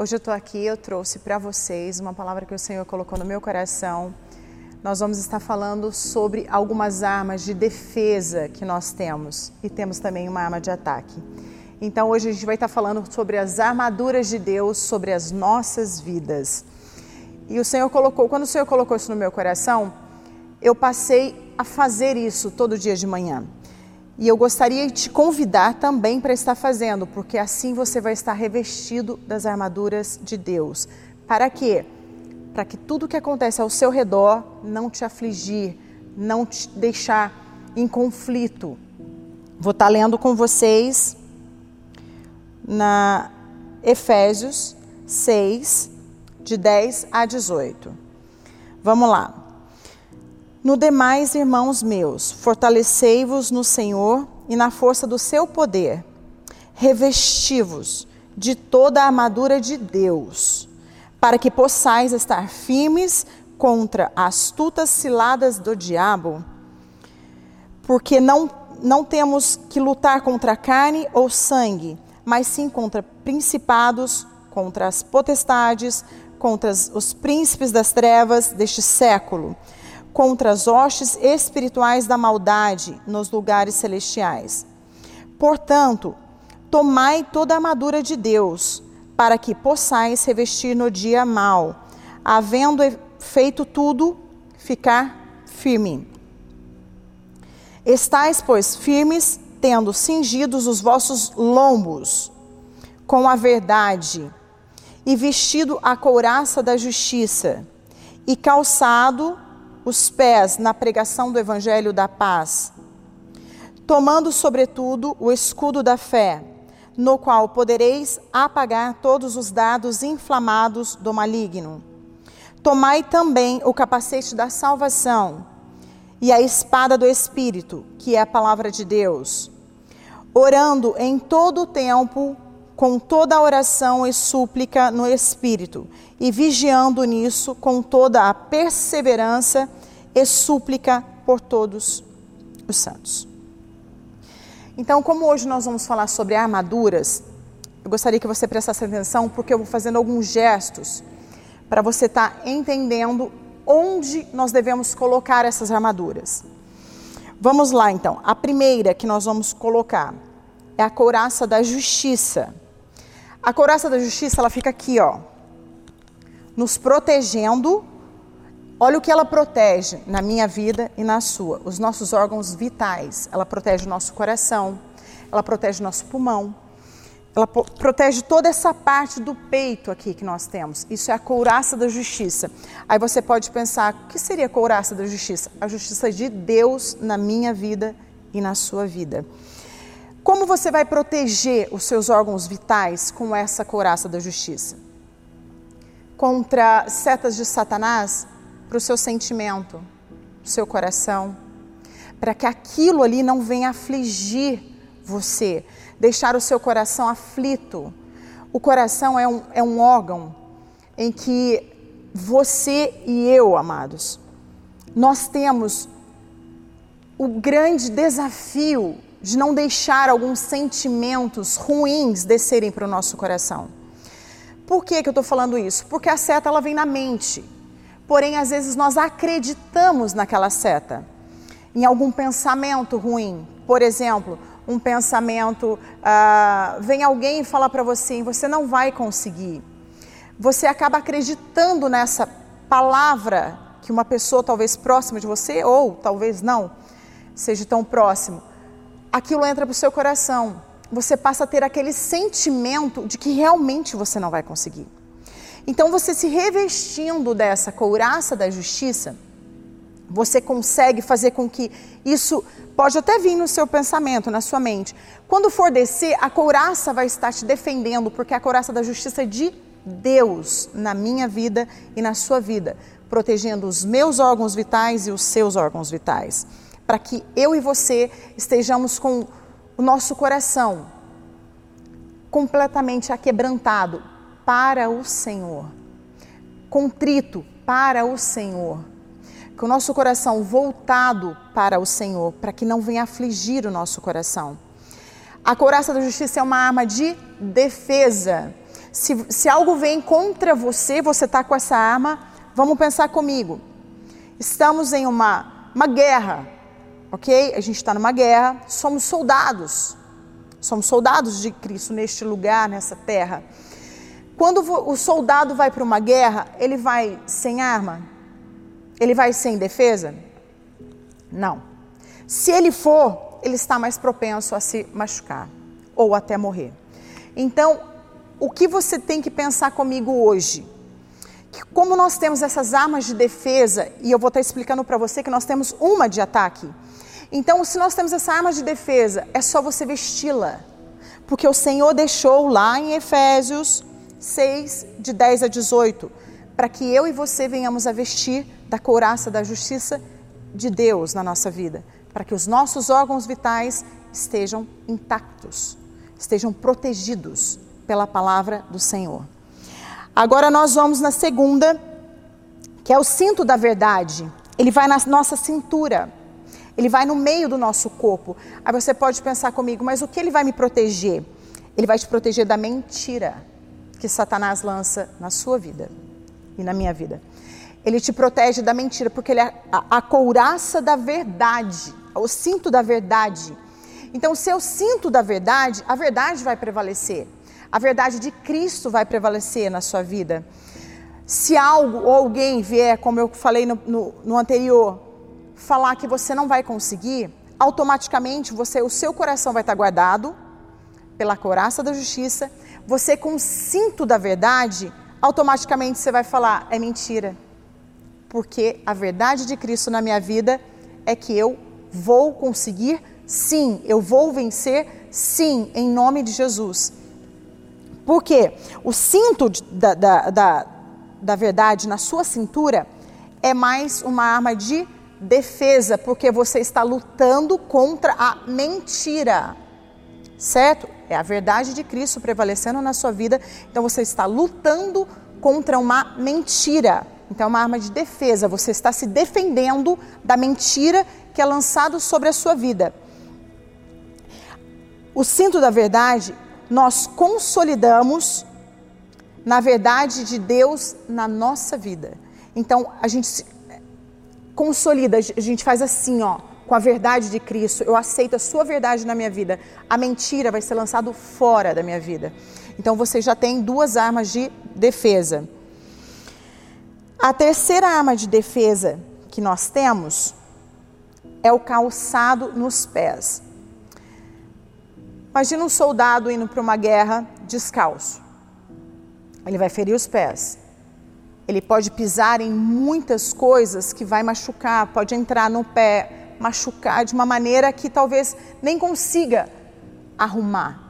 Hoje eu estou aqui, eu trouxe para vocês uma palavra que o Senhor colocou no meu coração. Nós vamos estar falando sobre algumas armas de defesa que nós temos e temos também uma arma de ataque. Então hoje a gente vai estar falando sobre as armaduras de Deus sobre as nossas vidas. E o Senhor colocou, quando o Senhor colocou isso no meu coração, eu passei a fazer isso todo dia de manhã. E eu gostaria de te convidar também para estar fazendo, porque assim você vai estar revestido das armaduras de Deus. Para quê? Para que tudo que acontece ao seu redor não te afligir, não te deixar em conflito. Vou estar lendo com vocês na Efésios 6, de 10 a 18. Vamos lá. No demais, irmãos meus, fortalecei-vos no Senhor e na força do seu poder. Revesti-vos de toda a armadura de Deus, para que possais estar firmes contra as astutas ciladas do diabo. Porque não, não temos que lutar contra carne ou sangue, mas sim contra principados, contra as potestades, contra os príncipes das trevas deste século contra as hostes espirituais da maldade nos lugares celestiais. Portanto, tomai toda a armadura de Deus, para que possais revestir no dia mal, havendo feito tudo, ficar firme. Estais, pois, firmes, tendo cingidos os vossos lombos com a verdade, e vestido a couraça da justiça, e calçado os pés na pregação do evangelho da paz, tomando sobretudo o escudo da fé, no qual podereis apagar todos os dados inflamados do maligno. Tomai também o capacete da salvação e a espada do espírito, que é a palavra de Deus, orando em todo o tempo com toda a oração e súplica no Espírito, e vigiando nisso com toda a perseverança e súplica por todos os santos. Então, como hoje nós vamos falar sobre armaduras, eu gostaria que você prestasse atenção, porque eu vou fazendo alguns gestos para você estar tá entendendo onde nós devemos colocar essas armaduras. Vamos lá, então. A primeira que nós vamos colocar é a couraça da justiça. A couraça da justiça, ela fica aqui, ó, nos protegendo. Olha o que ela protege na minha vida e na sua. Os nossos órgãos vitais. Ela protege o nosso coração, ela protege o nosso pulmão, ela protege toda essa parte do peito aqui que nós temos. Isso é a couraça da justiça. Aí você pode pensar, o que seria a couraça da justiça? A justiça de Deus na minha vida e na sua vida. Como você vai proteger os seus órgãos vitais com essa couraça da justiça? Contra setas de Satanás para o seu sentimento, seu coração, para que aquilo ali não venha afligir você, deixar o seu coração aflito. O coração é um, é um órgão em que você e eu, amados, nós temos o grande desafio de não deixar alguns sentimentos ruins descerem para o nosso coração. Por que, que eu estou falando isso? Porque a seta ela vem na mente. Porém, às vezes nós acreditamos naquela seta, em algum pensamento ruim. Por exemplo, um pensamento, ah, vem alguém e fala para você, você não vai conseguir. Você acaba acreditando nessa palavra que uma pessoa talvez próxima de você, ou talvez não, seja tão próximo, aquilo entra para o seu coração. Você passa a ter aquele sentimento de que realmente você não vai conseguir. Então, você se revestindo dessa couraça da justiça, você consegue fazer com que isso pode até vir no seu pensamento, na sua mente. Quando for descer, a couraça vai estar te defendendo, porque é a couraça da justiça de Deus na minha vida e na sua vida, protegendo os meus órgãos vitais e os seus órgãos vitais para que eu e você estejamos com o nosso coração completamente aquebrantado para o Senhor, contrito para o Senhor, com o nosso coração voltado para o Senhor, para que não venha afligir o nosso coração. A couraça da justiça é uma arma de defesa. Se, se algo vem contra você, você está com essa arma, vamos pensar comigo. Estamos em uma, uma guerra, ok? A gente está numa guerra, somos soldados. Somos soldados de Cristo neste lugar, nessa terra. Quando o soldado vai para uma guerra, ele vai sem arma? Ele vai sem defesa? Não. Se ele for, ele está mais propenso a se machucar ou até morrer. Então, o que você tem que pensar comigo hoje? Que como nós temos essas armas de defesa, e eu vou estar explicando para você que nós temos uma de ataque. Então, se nós temos essa arma de defesa, é só você vesti-la. Porque o Senhor deixou lá em Efésios 6, de 10 a 18, para que eu e você venhamos a vestir da couraça da justiça de Deus na nossa vida, para que os nossos órgãos vitais estejam intactos, estejam protegidos pela palavra do Senhor. Agora nós vamos na segunda, que é o cinto da verdade. Ele vai na nossa cintura. Ele vai no meio do nosso corpo. Aí você pode pensar comigo, mas o que ele vai me proteger? Ele vai te proteger da mentira que Satanás lança na sua vida e na minha vida. Ele te protege da mentira, porque ele é a, couraça da verdade, o cinto da verdade. Então, se eu cinto da verdade, a verdade vai prevalecer. A verdade de Cristo vai prevalecer na sua vida. Se algo ou alguém vier, como eu falei no, no, no anterior, falar que você não vai conseguir, automaticamente você, o seu coração vai estar guardado pela coraça da justiça. Você com o cinto da verdade, automaticamente você vai falar é mentira porque a verdade de Cristo na minha vida é que eu vou conseguir, sim, eu vou vencer, sim, em nome de Jesus. Porque o cinto da, da, da, da verdade na sua cintura é mais uma arma de defesa, porque você está lutando contra a mentira, certo? É a verdade de Cristo prevalecendo na sua vida, então você está lutando contra uma mentira. Então, é uma arma de defesa. Você está se defendendo da mentira que é lançado sobre a sua vida. O cinto da verdade, nós consolidamos na verdade de Deus na nossa vida. Então, a gente consolida, a gente faz assim, ó, com a verdade de Cristo. Eu aceito a sua verdade na minha vida. A mentira vai ser lançado fora da minha vida. Então, você já tem duas armas de defesa. A terceira arma de defesa que nós temos é o calçado nos pés. Imagina um soldado indo para uma guerra descalço. Ele vai ferir os pés. Ele pode pisar em muitas coisas que vai machucar, pode entrar no pé, machucar de uma maneira que talvez nem consiga arrumar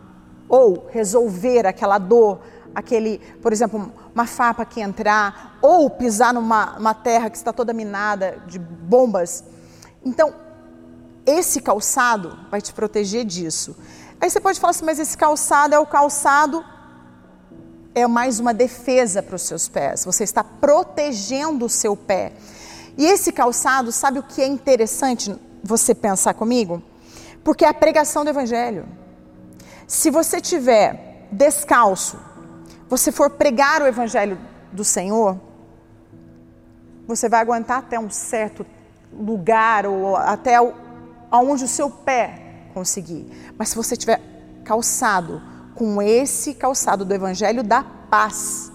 ou resolver aquela dor, aquele, por exemplo, uma fapa que entrar, ou pisar numa terra que está toda minada de bombas. Então, esse calçado vai te proteger disso. Aí você pode falar assim, mas esse calçado é o calçado, é mais uma defesa para os seus pés. Você está protegendo o seu pé. E esse calçado, sabe o que é interessante você pensar comigo? Porque é a pregação do Evangelho. Se você tiver descalço, você for pregar o evangelho do Senhor, você vai aguentar até um certo lugar ou até aonde o seu pé conseguir. Mas se você tiver calçado com esse calçado do evangelho da paz,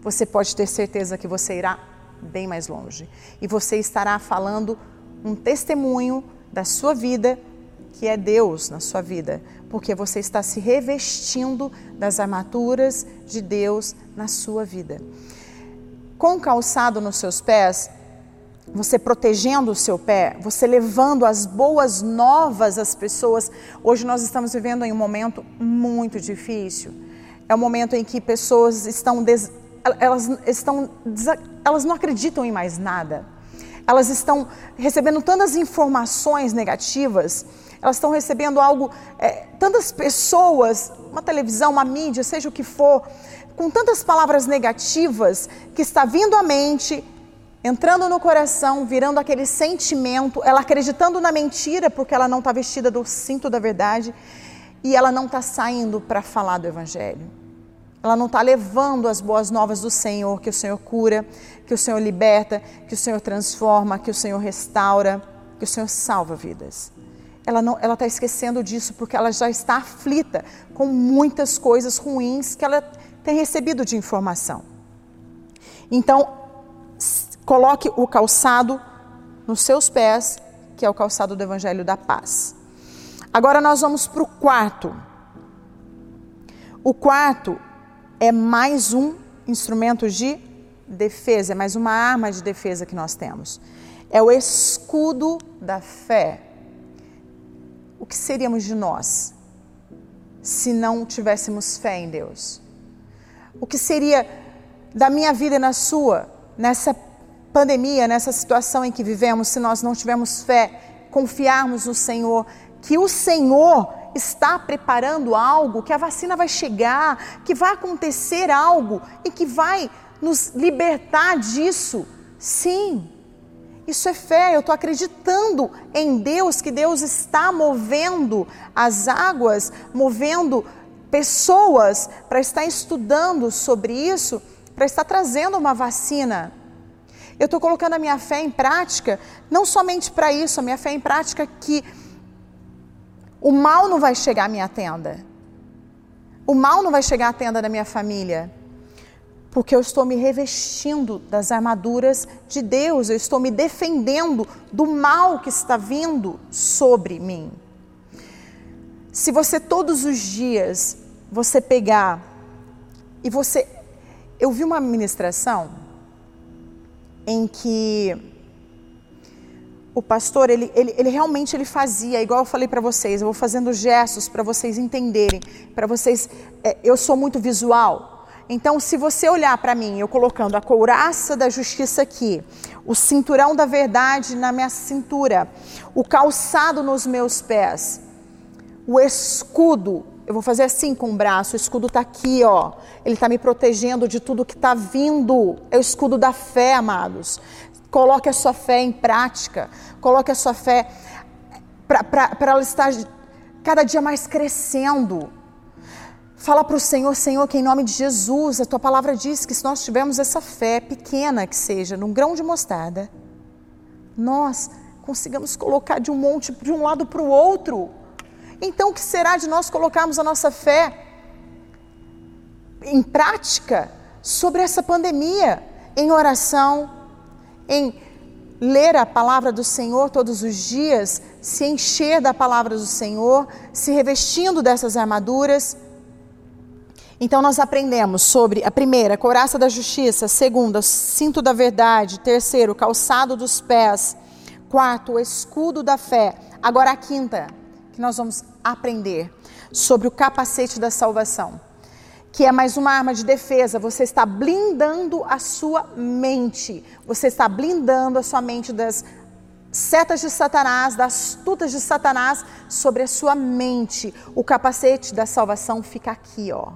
você pode ter certeza que você irá bem mais longe. E você estará falando um testemunho da sua vida, que é Deus na sua vida porque você está se revestindo das armaduras de Deus na sua vida. Com calçado nos seus pés, você protegendo o seu pé, você levando as boas novas às pessoas. Hoje nós estamos vivendo em um momento muito difícil. É um momento em que pessoas estão des... elas estão elas não acreditam em mais nada. Elas estão recebendo tantas informações negativas elas estão recebendo algo, é, tantas pessoas, uma televisão, uma mídia, seja o que for, com tantas palavras negativas que está vindo à mente, entrando no coração, virando aquele sentimento, ela acreditando na mentira porque ela não está vestida do cinto da verdade e ela não está saindo para falar do Evangelho. ela não está levando as boas novas do Senhor, que o Senhor cura, que o Senhor liberta, que o Senhor transforma, que o Senhor restaura, que o Senhor salva vidas. Ela ela está esquecendo disso porque ela já está aflita com muitas coisas ruins que ela tem recebido de informação. Então, coloque o calçado nos seus pés, que é o calçado do Evangelho da Paz. Agora nós vamos para o quarto. O quarto é mais um instrumento de defesa, é mais uma arma de defesa que nós temos. É o escudo da fé. O que seríamos de nós se não tivéssemos fé em Deus? O que seria da minha vida e na sua, nessa pandemia, nessa situação em que vivemos, se nós não tivermos fé, confiarmos no Senhor, que o Senhor está preparando algo, que a vacina vai chegar, que vai acontecer algo e que vai nos libertar disso. Sim, isso é fé. Eu estou acreditando em Deus, que Deus está movendo as águas, movendo pessoas para estar estudando sobre isso, para estar trazendo uma vacina. Eu estou colocando a minha fé em prática, não somente para isso, a minha fé em prática que o mal não vai chegar à minha tenda. O mal não vai chegar à tenda da minha família. Porque eu estou me revestindo das armaduras de Deus, eu estou me defendendo do mal que está vindo sobre mim. Se você todos os dias você pegar e você eu vi uma ministração em que o pastor, ele, ele, ele realmente ele fazia, igual eu falei para vocês, eu vou fazendo gestos para vocês entenderem, para vocês, é, eu sou muito visual. Então, se você olhar para mim, eu colocando a couraça da justiça aqui, o cinturão da verdade na minha cintura, o calçado nos meus pés, o escudo, eu vou fazer assim com o braço, o escudo está aqui, ó. Ele está me protegendo de tudo que está vindo. É o escudo da fé, amados. Coloque a sua fé em prática. Coloque a sua fé para ela estar cada dia mais crescendo. Fala para o Senhor, Senhor, que em nome de Jesus, a tua palavra diz que se nós tivermos essa fé pequena que seja, num grão de mostarda, nós consigamos colocar de um monte de um lado para o outro. Então, o que será de nós colocarmos a nossa fé em prática sobre essa pandemia, em oração, em ler a palavra do Senhor todos os dias, se encher da palavra do Senhor, se revestindo dessas armaduras. Então nós aprendemos sobre a primeira, couraça da justiça, segunda, cinto da verdade, terceiro, calçado dos pés, quarto, o escudo da fé. Agora a quinta, que nós vamos aprender sobre o capacete da salvação que é mais uma arma de defesa. Você está blindando a sua mente. Você está blindando a sua mente das setas de Satanás, das astutas de Satanás sobre a sua mente. O capacete da salvação fica aqui, ó.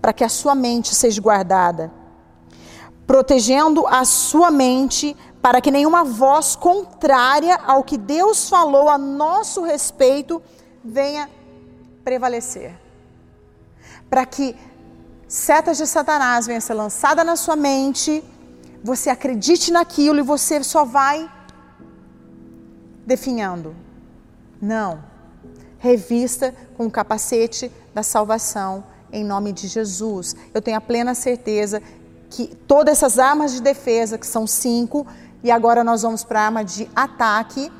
Para que a sua mente seja guardada. Protegendo a sua mente para que nenhuma voz contrária ao que Deus falou a nosso respeito venha prevalecer para que setas de Satanás venham ser lançadas na sua mente, você acredite naquilo e você só vai definhando. Não. Revista com o capacete da salvação em nome de Jesus. Eu tenho a plena certeza que todas essas armas de defesa, que são cinco, e agora nós vamos para a arma de ataque,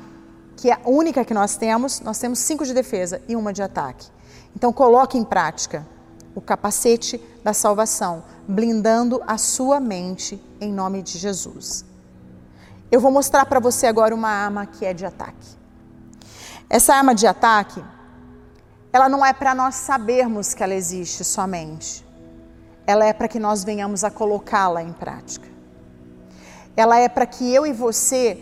que é a única que nós temos. Nós temos cinco de defesa e uma de ataque. Então coloque em prática o capacete da salvação, blindando a sua mente em nome de Jesus. Eu vou mostrar para você agora uma arma que é de ataque. Essa arma de ataque, ela não é para nós sabermos que ela existe somente. Ela é para que nós venhamos a colocá-la em prática. Ela é para que eu e você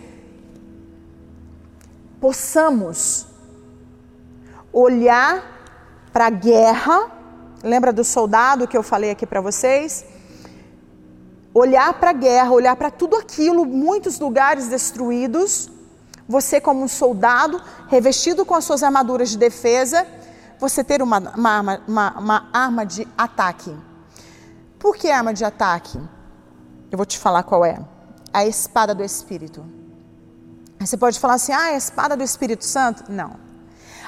possamos olhar para a guerra Lembra do soldado que eu falei aqui para vocês? Olhar para a guerra, olhar para tudo aquilo, muitos lugares destruídos. Você, como um soldado, revestido com as suas armaduras de defesa, você ter uma, uma, uma, uma arma de ataque. Por que arma de ataque? Eu vou te falar qual é. A espada do Espírito. Você pode falar assim, ah, a espada do Espírito Santo? Não.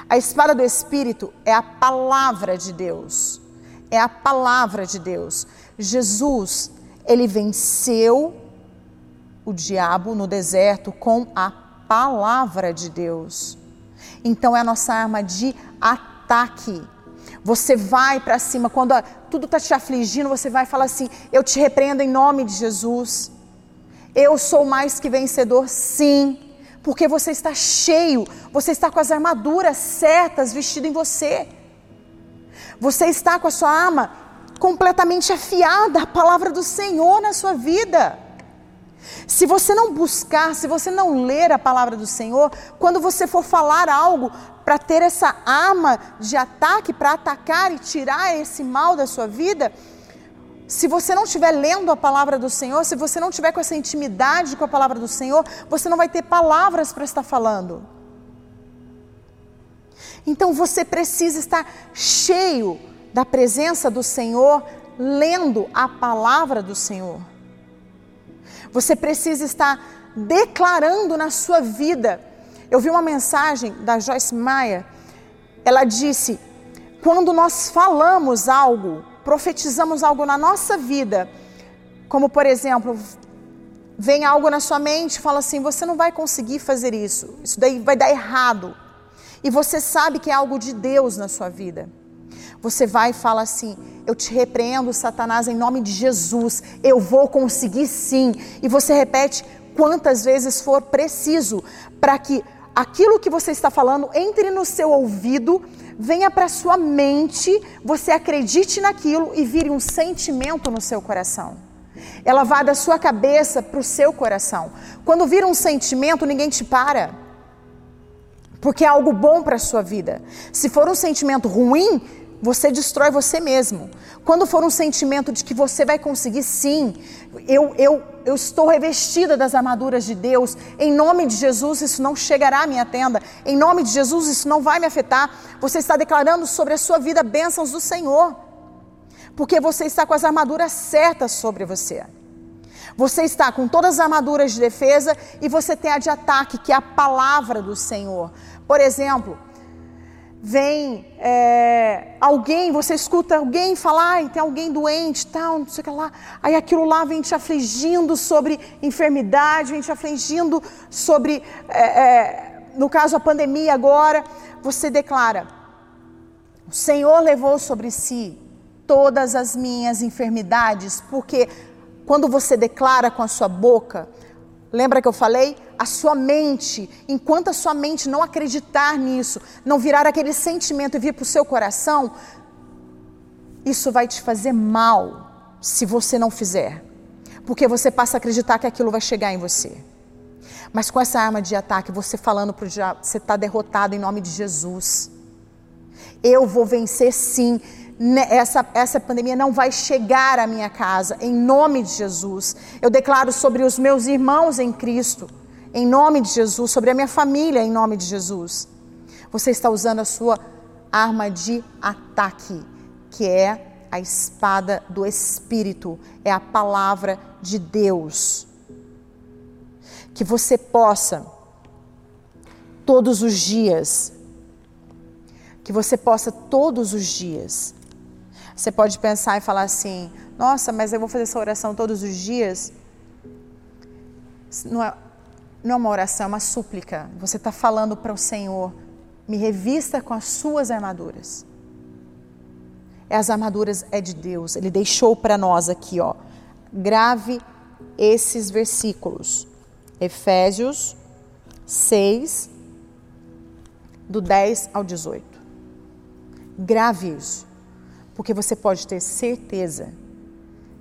A espada do Espírito é a palavra de Deus. É a palavra de Deus. Jesus, ele venceu o diabo no deserto com a palavra de Deus. Então é a nossa arma de ataque. Você vai para cima, quando tudo está te afligindo, você vai falar assim: Eu te repreendo em nome de Jesus. Eu sou mais que vencedor, sim, porque você está cheio, você está com as armaduras certas vestido em você. Você está com a sua arma completamente afiada, a palavra do Senhor na sua vida. Se você não buscar, se você não ler a palavra do Senhor, quando você for falar algo para ter essa arma de ataque, para atacar e tirar esse mal da sua vida, se você não estiver lendo a palavra do Senhor, se você não tiver com essa intimidade com a palavra do Senhor, você não vai ter palavras para estar falando. Então você precisa estar cheio da presença do Senhor, lendo a palavra do Senhor. Você precisa estar declarando na sua vida. Eu vi uma mensagem da Joyce Meyer. Ela disse: quando nós falamos algo, profetizamos algo na nossa vida, como por exemplo, vem algo na sua mente, fala assim: você não vai conseguir fazer isso, isso daí vai dar errado. E você sabe que é algo de Deus na sua vida. Você vai e fala assim: Eu te repreendo, Satanás, em nome de Jesus. Eu vou conseguir sim. E você repete quantas vezes for preciso para que aquilo que você está falando entre no seu ouvido, venha para sua mente, você acredite naquilo e vire um sentimento no seu coração. Ela vai da sua cabeça para o seu coração. Quando vira um sentimento, ninguém te para. Porque é algo bom para a sua vida. Se for um sentimento ruim, você destrói você mesmo. Quando for um sentimento de que você vai conseguir, sim, eu, eu, eu estou revestida das armaduras de Deus, em nome de Jesus isso não chegará à minha tenda, em nome de Jesus isso não vai me afetar. Você está declarando sobre a sua vida bênçãos do Senhor, porque você está com as armaduras certas sobre você. Você está com todas as armaduras de defesa e você tem a de ataque, que é a palavra do Senhor. Por exemplo, vem é, alguém, você escuta alguém falar, ah, tem alguém doente, tal, não sei o que lá, aí aquilo lá vem te afligindo sobre enfermidade, vem te afligindo sobre, é, é, no caso a pandemia agora, você declara, o Senhor levou sobre si todas as minhas enfermidades, porque quando você declara com a sua boca, lembra que eu falei? a sua mente, enquanto a sua mente não acreditar nisso, não virar aquele sentimento e vir para o seu coração, isso vai te fazer mal se você não fizer. Porque você passa a acreditar que aquilo vai chegar em você. Mas com essa arma de ataque, você falando para o diabo, você está derrotado em nome de Jesus. Eu vou vencer sim. Essa, essa pandemia não vai chegar à minha casa, em nome de Jesus. Eu declaro sobre os meus irmãos em Cristo em nome de Jesus, sobre a minha família, em nome de Jesus. Você está usando a sua arma de ataque, que é a espada do Espírito, é a palavra de Deus. Que você possa, todos os dias, que você possa todos os dias. Você pode pensar e falar assim: nossa, mas eu vou fazer essa oração todos os dias. Não é, não é uma oração, é uma súplica. Você está falando para o Senhor: me revista com as suas armaduras. É as armaduras é de Deus. Ele deixou para nós aqui, ó. Grave esses versículos. Efésios 6, do 10 ao 18. Grave isso, porque você pode ter certeza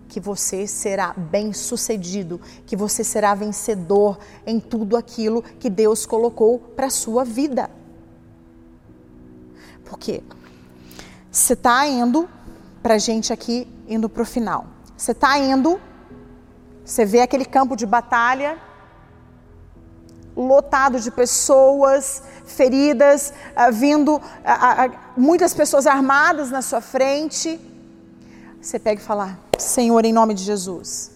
que você será bem-sucedido, que você será vencedor em tudo aquilo que Deus colocou para a sua vida. Por quê? Você está indo, para a gente aqui, indo para o final. Você está indo, você vê aquele campo de batalha lotado de pessoas feridas, uh, vindo uh, uh, muitas pessoas armadas na sua frente. Você pega e fala: Senhor, em nome de Jesus,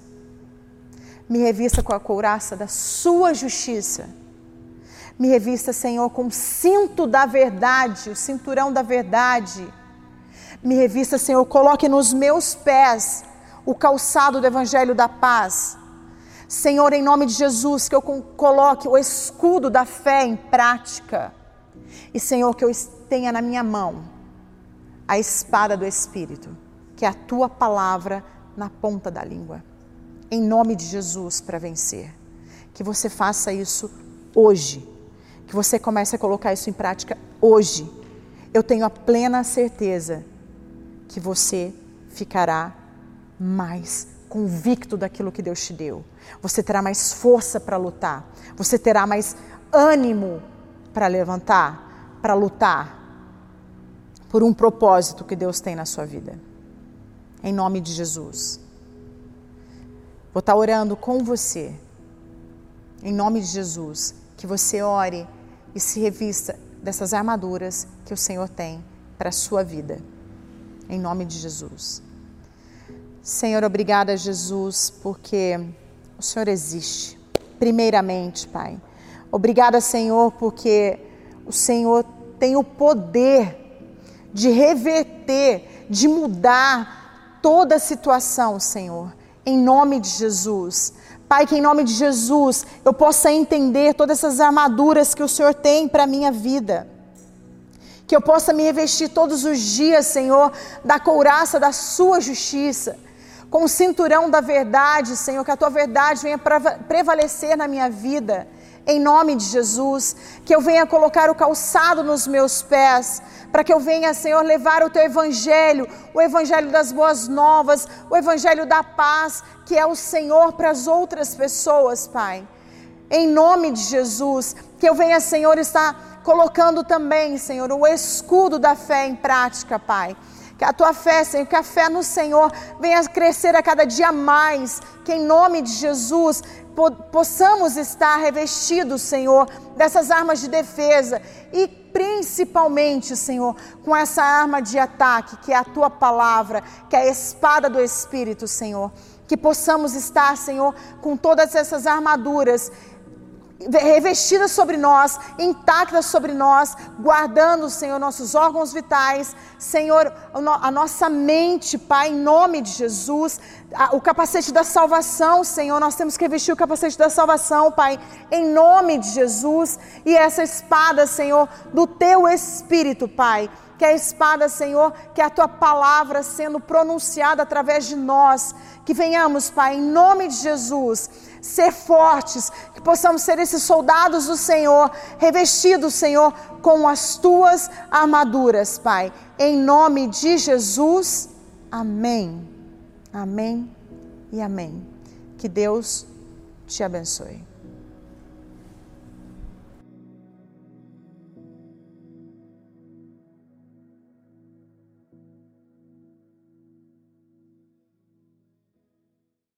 me revista com a couraça da sua justiça. Me revista, Senhor, com o cinto da verdade, o cinturão da verdade. Me revista, Senhor, coloque nos meus pés o calçado do evangelho da paz. Senhor, em nome de Jesus, que eu coloque o escudo da fé em prática. E, Senhor, que eu tenha na minha mão a espada do Espírito, que é a tua palavra na ponta da língua. Em nome de Jesus, para vencer. Que você faça isso hoje. Que você comece a colocar isso em prática hoje. Eu tenho a plena certeza que você ficará mais convicto daquilo que Deus te deu. Você terá mais força para lutar. Você terá mais ânimo para levantar, para lutar por um propósito que Deus tem na sua vida. Em nome de Jesus. Vou estar orando com você. Em nome de Jesus. Que você ore e se revista dessas armaduras que o Senhor tem para a sua vida. Em nome de Jesus. Senhor, obrigada, Jesus, porque o Senhor existe. Primeiramente, Pai. Obrigada, Senhor, porque o Senhor tem o poder de reverter, de mudar toda a situação, Senhor. Em nome de Jesus. Pai, que em nome de Jesus eu possa entender todas essas armaduras que o Senhor tem para a minha vida. Que eu possa me revestir todos os dias, Senhor, da couraça da Sua justiça com o cinturão da verdade, Senhor, que a tua verdade venha prevalecer na minha vida, em nome de Jesus, que eu venha colocar o calçado nos meus pés, para que eu venha, Senhor, levar o teu evangelho, o evangelho das boas novas, o evangelho da paz, que é o Senhor para as outras pessoas, Pai. Em nome de Jesus, que eu venha, Senhor, estar colocando também, Senhor, o escudo da fé em prática, Pai que a tua fé, Senhor, que a fé no Senhor venha crescer a cada dia mais. Que em nome de Jesus possamos estar revestidos, Senhor, dessas armas de defesa e principalmente, Senhor, com essa arma de ataque, que é a tua palavra, que é a espada do Espírito, Senhor. Que possamos estar, Senhor, com todas essas armaduras revestida sobre nós, intacta sobre nós, guardando, Senhor, nossos órgãos vitais, Senhor, a nossa mente, Pai, em nome de Jesus, o capacete da salvação, Senhor, nós temos que revestir o capacete da salvação, Pai, em nome de Jesus, e essa espada, Senhor, do Teu Espírito, Pai, que é a espada, Senhor, que é a tua palavra sendo pronunciada através de nós, que venhamos, Pai, em nome de Jesus, ser fortes, que possamos ser esses soldados do Senhor, revestidos, Senhor, com as tuas armaduras, Pai. Em nome de Jesus, amém. Amém e amém. Que Deus te abençoe.